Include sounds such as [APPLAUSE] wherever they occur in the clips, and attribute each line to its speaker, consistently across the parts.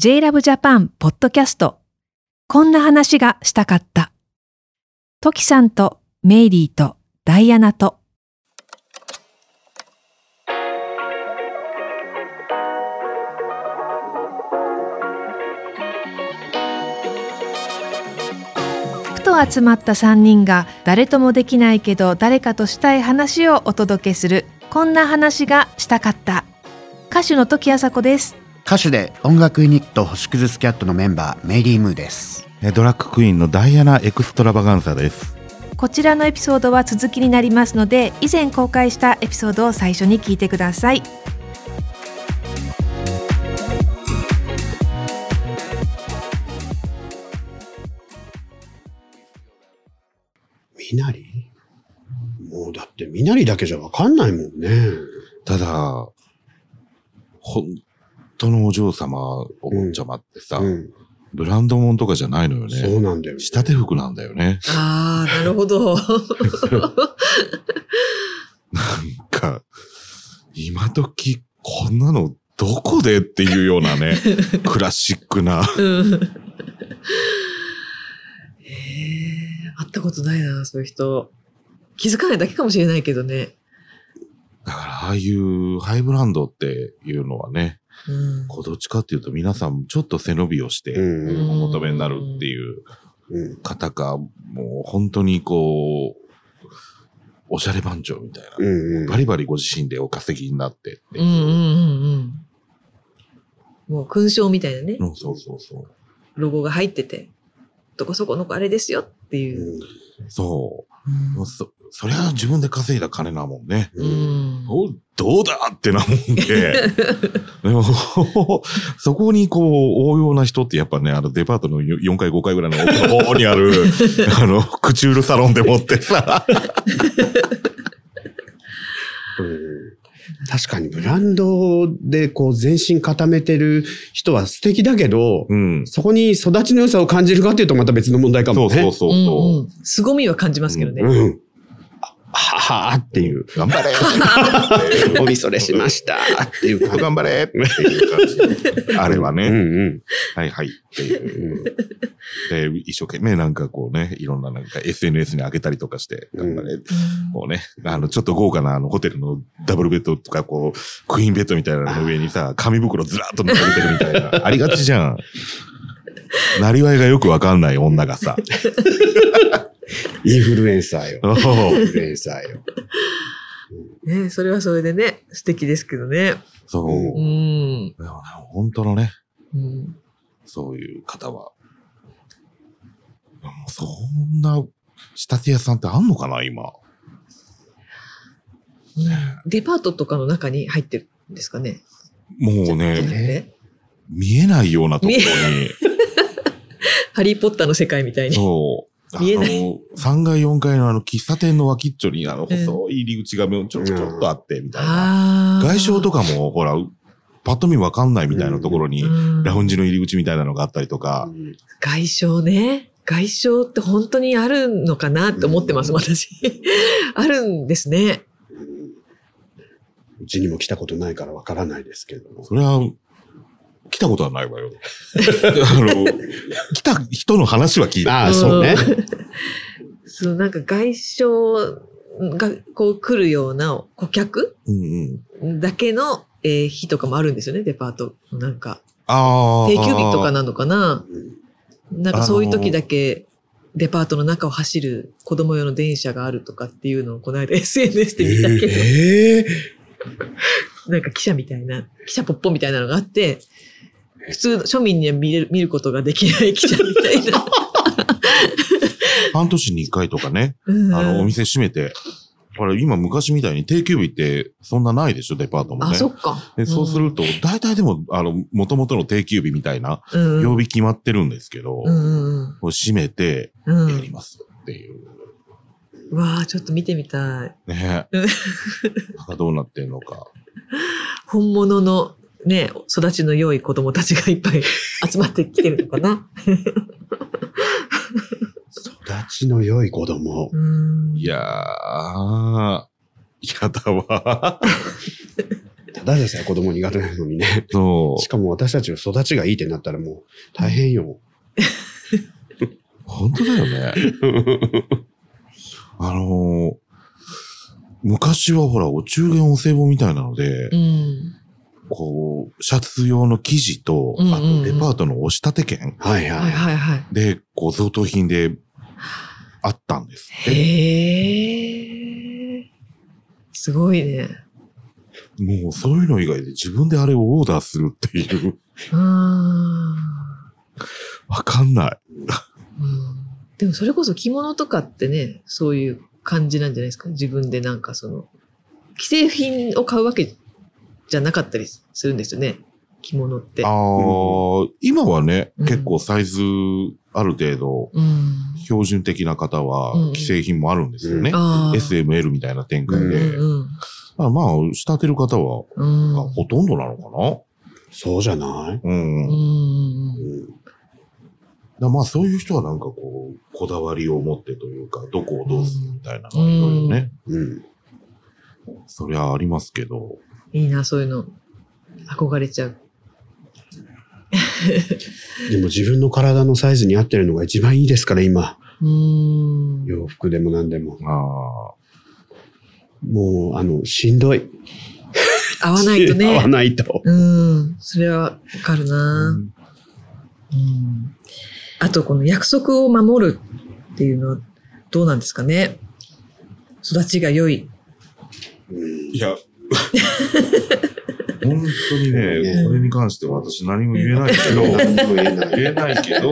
Speaker 1: JLove Japan ポッドキャストこんな話がしたかった。トキさんとメイリーとダイアナと。ふと集まった3人が誰ともできないけど誰かとしたい話をお届けする。こんな話がしたかった。歌手の時あさこです。
Speaker 2: 歌手で音楽ユニット星屑スキャットのメンバーメイリー・ムーです
Speaker 3: えドラッグクイーンのダイアナ・エクストラバガンサです。
Speaker 1: こちらのエピソードは続きになりますので以前公開したエピソードを最初に聞いてください
Speaker 2: みなり？もうだってみなりだけじゃわかんないもんね。
Speaker 3: ただ、本当のお嬢様、お坊ちゃまってさ、
Speaker 2: うん。
Speaker 3: ブランドもんとかじゃないのよ
Speaker 2: そう
Speaker 3: ね。
Speaker 2: なんだよ、ね。
Speaker 3: 仕立て服なんだよね。
Speaker 4: ああ、なるほど。
Speaker 3: なんか、今時こんなのどこでっていうようなね、[LAUGHS] クラシックな。
Speaker 4: うん。へえ、会ったことないな、そういう人。気づかないだけかもしれないけどね。
Speaker 3: だから、ああいうハイブランドっていうのはね、
Speaker 4: うん。
Speaker 3: こうどっちかっていうと皆さんちょっと背伸びをして
Speaker 2: うんうん
Speaker 3: お求めになるっていう
Speaker 2: うん。
Speaker 3: 方か、もう本当にこう、おしゃれ番長みたいな。
Speaker 2: うんうん。
Speaker 3: バリバリご自身でお稼ぎになってって
Speaker 4: うんうんうんうん。もう勲章みたいなね、
Speaker 3: うんそうそうそう。
Speaker 4: ロゴが入ってて、どこそこの子あれですよっていう。
Speaker 2: うん
Speaker 3: そう。もうそ、そりゃ自分で稼いだ金なもんね。
Speaker 4: うん。
Speaker 3: どうだってなもんで。[LAUGHS] でも、[LAUGHS] そこにこう、応用な人ってやっぱね、あのデパートの4階5階ぐらいの奥の方にある、[LAUGHS] あの、クチュールサロンでもってさ、
Speaker 2: うん確かにブランドでこう全身固めてる人は素敵だけど、
Speaker 3: うん。
Speaker 2: そこに育ちの良さを感じるかっていうとまた別の問題かもね。
Speaker 3: そうそうそう
Speaker 4: うん
Speaker 3: そう。
Speaker 4: うん。凄みは感じますけどね。
Speaker 2: うん。あははっていう。
Speaker 3: 頑張れ [LAUGHS]
Speaker 2: おみそれしましたっていう。
Speaker 3: 頑張れっていう感じ。[LAUGHS] あれはね、
Speaker 2: うんうん
Speaker 3: はいはいっていう。
Speaker 2: うん。
Speaker 3: で、一生懸命なんかこうね、いろんななんか SNS に上げたりとかして、
Speaker 2: うん
Speaker 3: 頑張れ。こうね、あの、ちょっと豪華なあのホテルのダブルベッドとか、こう、クイーンベッドみたいなのの上にさ、紙袋ずらっと乗せてるみたいな。[LAUGHS] ありがちじゃん。[LAUGHS] なりわいがよくわかんない女がさ。
Speaker 2: インフルエンサーよ。インフルエンサーよ。
Speaker 4: ねそれはそれでね、素敵ですけどね。
Speaker 3: そう。
Speaker 4: うん。
Speaker 3: でもね本当のね、
Speaker 4: うん
Speaker 3: そういう方は。そんな仕立て屋さんってあんのかな、今。
Speaker 4: デパートとかの中に入ってるんですかね。
Speaker 3: もうね、
Speaker 4: て
Speaker 3: 見えないようなところに。[LAUGHS]
Speaker 4: ハリーポッターの世界みたいに。
Speaker 3: そう。あ
Speaker 4: 見えな
Speaker 3: の、3階4階のあの喫茶店の脇っちょにあの
Speaker 4: うん
Speaker 3: 細い入り口がちょちょちょっとあって、みたいな。
Speaker 4: あ
Speaker 3: 外傷と
Speaker 4: か
Speaker 3: かも、ほら、パッと見わかんないみたいなところに、ラウン
Speaker 4: ジ。
Speaker 3: ジの入り口みたいなのがあったりとか、
Speaker 4: 外傷ね。外傷って本当にあるのかなって思ってます、
Speaker 2: うん
Speaker 4: 私。[LAUGHS] あるんですね。
Speaker 2: うちにも来たことないからわからないですけども。
Speaker 3: それは、来たことはないわよ。あの、来た人の話は聞いた。
Speaker 2: ああ、そうね。
Speaker 4: そう、なんか外傷がこう来るような顧客
Speaker 3: うんうん。
Speaker 4: だけの、えー日とかもあるんですよね、デパート。なんか、
Speaker 3: ああ。
Speaker 4: 定休日とかなのかな
Speaker 2: うん
Speaker 4: なんかそういう時だけデパートの中を走る子供用の電車があるとかっていうのをこの間 [LAUGHS] SNS で見たけど、
Speaker 2: ええ
Speaker 4: なんか記者みたいな、記者ポッポみたいなのがあって、普通の庶民には見れる見ることができない [LAUGHS] 記者みたいな。
Speaker 3: 半年に一回とかね、
Speaker 4: うん
Speaker 3: あの、お店閉めて、ほら、今昔みたいに定休日ってそんなないでしょ、デパートも
Speaker 4: あ、
Speaker 3: ね。
Speaker 4: そっか。
Speaker 3: でそうすると、大体でも、あの、元々の定休日みたいな、
Speaker 4: うん、
Speaker 3: 曜日決まってるんですけど、閉めてやりますっていう。
Speaker 4: うわあちょっと見てみたい。
Speaker 3: ね
Speaker 4: うん
Speaker 3: なんかどうなってんのか。
Speaker 4: 本物のね、育ちの良い子供たちがいっぱい [LAUGHS] 集まってきてるのかな。
Speaker 2: 育ちの良い子供。
Speaker 4: うん
Speaker 3: いやー、やだわ。
Speaker 2: ただでさえ子供苦手なのにね。
Speaker 3: そう
Speaker 2: し。かも私たちの育ちがいいってなったらもう大変よ。[LAUGHS]
Speaker 3: 本当だよね。[LAUGHS] あのー昔はほら、お中元お歳暮みたいなので、
Speaker 4: うん。
Speaker 3: こう、シャツ用の生地と、
Speaker 4: うんうんうん
Speaker 3: あとデパートの押し立て券
Speaker 2: はいはい。
Speaker 4: はいはいはい。
Speaker 3: で、こう、贈答品であったんですって。
Speaker 4: へえ。すごいね。
Speaker 3: もうそういうの以外で自分であれをオーダーするっていう、
Speaker 4: あ
Speaker 3: わかんない。
Speaker 4: ーうんでもそれこそ着物とかってね、そういう感じなんじゃないですか？自分でなんかその、既製品を買うわけじゃなかったりするんですよね？着物って。
Speaker 3: ああ、今はね、
Speaker 4: うん
Speaker 3: 結構サイズある程度
Speaker 4: うん。
Speaker 3: 標準的な方は
Speaker 4: うん
Speaker 3: 既製品もあるんですよね。SML みたいな展開
Speaker 4: うん
Speaker 3: で。
Speaker 4: うん
Speaker 3: あまあ、仕立てる方は、
Speaker 4: うん。
Speaker 3: がほとんどなのかな？
Speaker 2: そうじゃない？うん
Speaker 3: らまあ、そういう人はなんかこう、こだわりを持ってというか、どこをどうするみたいなのがいろいろね、
Speaker 2: うん。
Speaker 3: そりゃありますけど、
Speaker 4: いいな、そういうの。憧れちゃう。[LAUGHS]
Speaker 2: でも自分の体のサイズに合ってるのが一番いいですから、今。
Speaker 4: うん。
Speaker 2: 洋服でも何でも。
Speaker 3: あ
Speaker 2: もう、あの、しんどい。
Speaker 4: 合わないとね。[LAUGHS]
Speaker 2: 合わないと。
Speaker 4: うん。それはわかる
Speaker 3: あ、
Speaker 4: な、うん、あと、この約束を守るっていうのはどうなんですかね？育ちが良い。
Speaker 2: うん
Speaker 3: いや、[LAUGHS] 本当にね、
Speaker 2: ね
Speaker 3: これに関しては私何も言えないけど、[LAUGHS]
Speaker 2: 何も言えない。
Speaker 3: 言えないけど、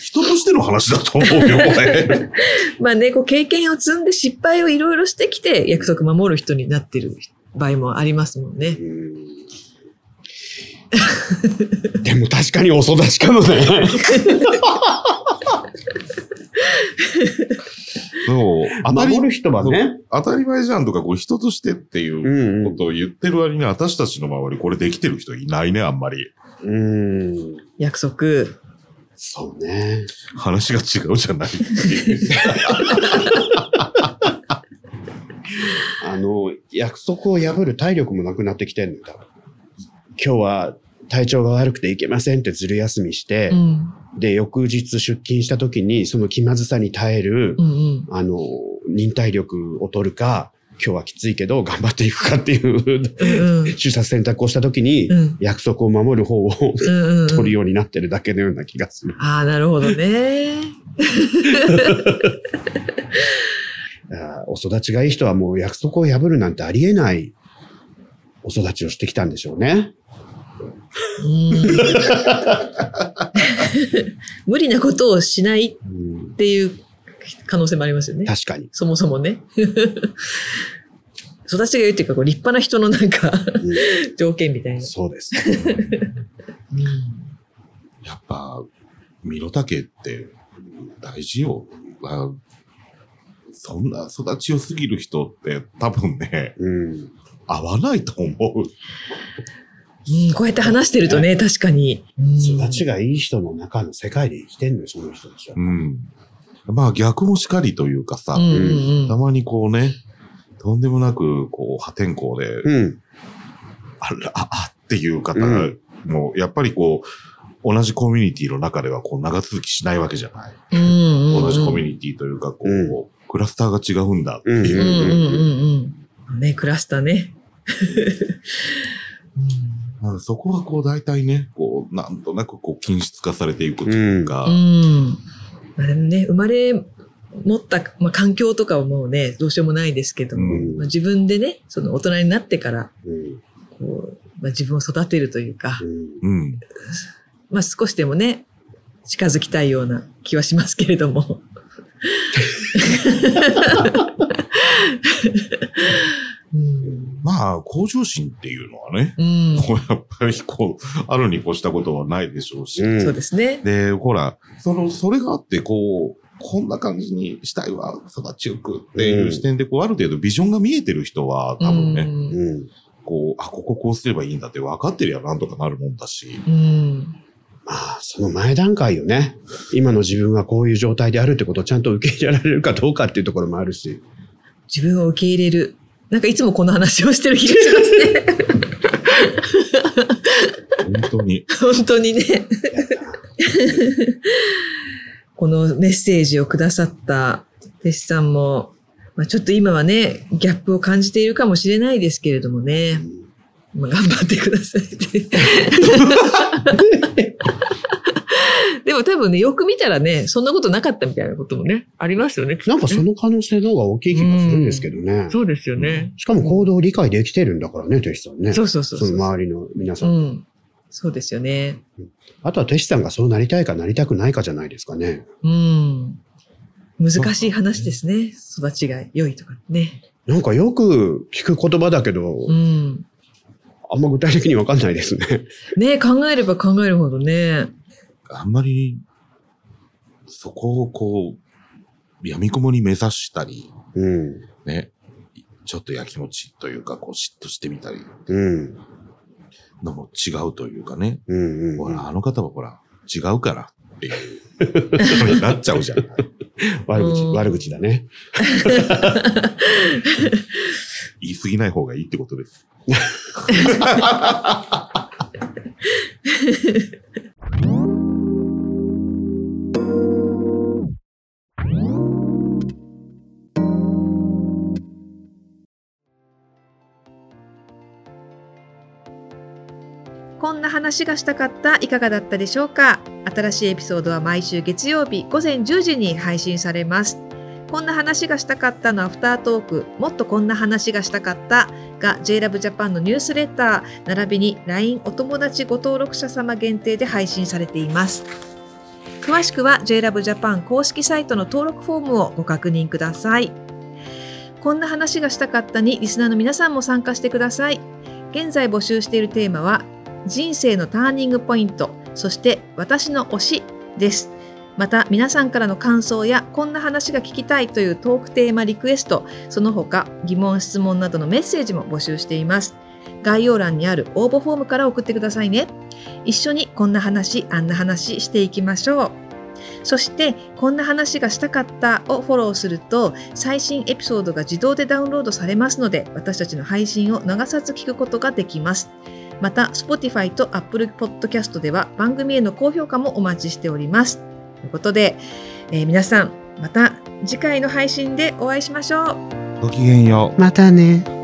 Speaker 3: 人としての話だと思うよ、これ。[LAUGHS]
Speaker 4: まあね、こう経験を積んで失敗をいろいろしてきて約束守る人になってる場合もありますもんね。
Speaker 2: うん [LAUGHS] でも確かにお育ちかもね。[LAUGHS]
Speaker 3: そう、当たり
Speaker 2: 守る人はね。
Speaker 3: 当たり前じゃんとか、こう人としてっていうことを言ってる割に私たちの周りこれできてる人いないね、あんまり。
Speaker 2: ん。うん。
Speaker 4: 約束。
Speaker 2: そうね。
Speaker 3: 話が違うじゃない。[LAUGHS]
Speaker 2: あの、約束を破る体力もなくなってきてんのよ、多分今日は体調が悪くていけませんってずる休みして、
Speaker 4: うん。
Speaker 2: で、翌日出勤した時に、その気まずさに耐える、
Speaker 4: うんうん。
Speaker 2: あの、忍耐力を取るか、今日はきついけど頑張っていくかっていう、
Speaker 4: うん [LAUGHS]
Speaker 2: 選択をした時に、
Speaker 4: うん
Speaker 2: 約束を守る方を取るようになってるだけのような気がする。
Speaker 4: ああ、なるほどね。[LAUGHS]
Speaker 2: お育ちがいい人はもう約束を破るなんてありえないお育ちをしてきたんでしょうね。
Speaker 4: うん無理なことをしない
Speaker 2: うん
Speaker 4: っていう可能性もありますよね。
Speaker 2: 確かに。
Speaker 4: そもそもね。育ちが良いっていうか、こう立派な人のなんか
Speaker 2: うん
Speaker 4: 条件みたいな。
Speaker 2: そうです。
Speaker 3: やっぱ、身の丈って大事よ。あそんな育ち良すぎる人って多分ね、
Speaker 2: うん。
Speaker 3: 合わないと思う。
Speaker 4: うん、こうやって話してるとね、確かに。
Speaker 2: 育ちがいい人の中の世界で生きてんのよ、その人たちは。
Speaker 3: うん。まあ逆もしかりというかさ、
Speaker 4: うんうんうん
Speaker 3: たまにこうね、とんでもなく、こう、破天荒で、
Speaker 2: うん。
Speaker 3: あら、あ、あっていう方、
Speaker 2: うん
Speaker 3: もう、やっぱりこう、同じコミュニティの中では、こう、長続きしないわけじゃない。
Speaker 4: うんうんうん
Speaker 3: 同じコミュニティというか、こう、
Speaker 2: う
Speaker 3: クラスターが違うんだっていう。
Speaker 4: うんうんうんうん。ね、クラスターね。[LAUGHS] [LAUGHS]
Speaker 3: まあそこはこう、大体ね、こう、なんとなくこう、均質化されていくというか、
Speaker 4: うん。うんまあでもね、生まれ持った、まあ、環境とかはもうね、どうしようもないですけども、
Speaker 3: うん
Speaker 4: まあ、自分でね、その大人になってから、
Speaker 2: うん。
Speaker 4: こう、まあ、自分を育てるというか、
Speaker 2: うん
Speaker 3: うん。
Speaker 4: まあ少しでもね、近づきたいような気はしますけれども。[LAUGHS] うん
Speaker 3: まあ、向上心っていうのはね、
Speaker 4: うん、
Speaker 3: こうやっぱりこう、あるに越したことはないでしょうし。
Speaker 2: うん
Speaker 4: そうですね。
Speaker 3: で、ほら、その、それがあって、こう、こんな感じにしたいわ、育ちよくっていう視点で、こう、ある程度ビジョンが見えてる人は、多分ね。こう、あ、こここうすればいいんだって分かってりゃなんとかなるもんだし。
Speaker 4: うん
Speaker 2: まあ、その前段階よね。今の自分がこういう状態であるってことをちゃんと受け入れられるかどうかっていうところもあるし。
Speaker 4: 自分を受け入れる。なんかいつもこの話をしてる気がしますね。
Speaker 3: 本当に。
Speaker 4: 本当にね。このメッセージをくださった弟子さんも、まあ、ちょっと今はね、ギャップを感じているかもしれないですけれどもね。まあ、頑張ってくださいって。[LAUGHS] [LAUGHS] でも多分ね、よく見たらね、そんなことなかったみたいなこともね、ありますよね。
Speaker 2: なんかその可能性の方が大きい気がするんですけどね。
Speaker 4: そうですよね。
Speaker 2: しかも行動を理解できてるんだからね、弟子さんね。
Speaker 4: そうそうそうそ
Speaker 2: の周りの皆さ。
Speaker 4: うんん。そうですよね。
Speaker 2: あとは弟子さんがそうなりたいかなりたくないかじゃないですかね。
Speaker 4: うん。難しい話ですね。育ちが良いとかね。
Speaker 2: なんかよく聞く言葉だけど、
Speaker 4: うん。
Speaker 2: あんま具体的にわかんないですね。
Speaker 4: ね考えれば考えるほどね。
Speaker 3: あんまり、そこをこう、闇雲に目指したり、
Speaker 2: うん。
Speaker 3: ね、ちょっとやきもちというか、こう嫉妬してみたり
Speaker 2: うん。
Speaker 3: のも違うというかね。
Speaker 2: うん。うん。
Speaker 3: ほら、あの方はほら、違うからっていうことになっちゃうじゃん。[LAUGHS]
Speaker 2: 悪口、
Speaker 4: うん
Speaker 2: 悪口だね。[LAUGHS]
Speaker 3: 言い過ぎない方がいいってことです。[LAUGHS]
Speaker 1: 話がしたかったいかがだったでしょうか？新しいエピソードは毎週月曜日午前10時に配信されます。こんな話がしたかったのアフタートークもっとこんな話がしたかったが JLove Japan のニュースレター並びに LINE お友達ご登録者様限定で配信されています。詳しくは JLove Japan 公式サイトの登録フォームをご確認ください。こんな話がしたかったにリスナーの皆さんも参加してください。現在募集しているテーマは人生のターニングポイント、そして私の推しです。また皆さんからの感想やこんな話が聞きたいというトークテーマリクエスト、その他疑問質問などのメッセージも募集しています。概要欄にある応募フォームから送ってくださいね。一緒にこんな話、あんな話していきましょう。そして、こんな話がしたかったをフォローすると、最新エピソードが自動でダウンロードされますので、私たちの配信を逃さず聞くことができます。また、Spotify と Apple Podcast では番組への高評価もお待ちしております。ということで、えー皆さん、また次回の配信でお会いしましょう。
Speaker 3: ごきげんよう。
Speaker 2: またね。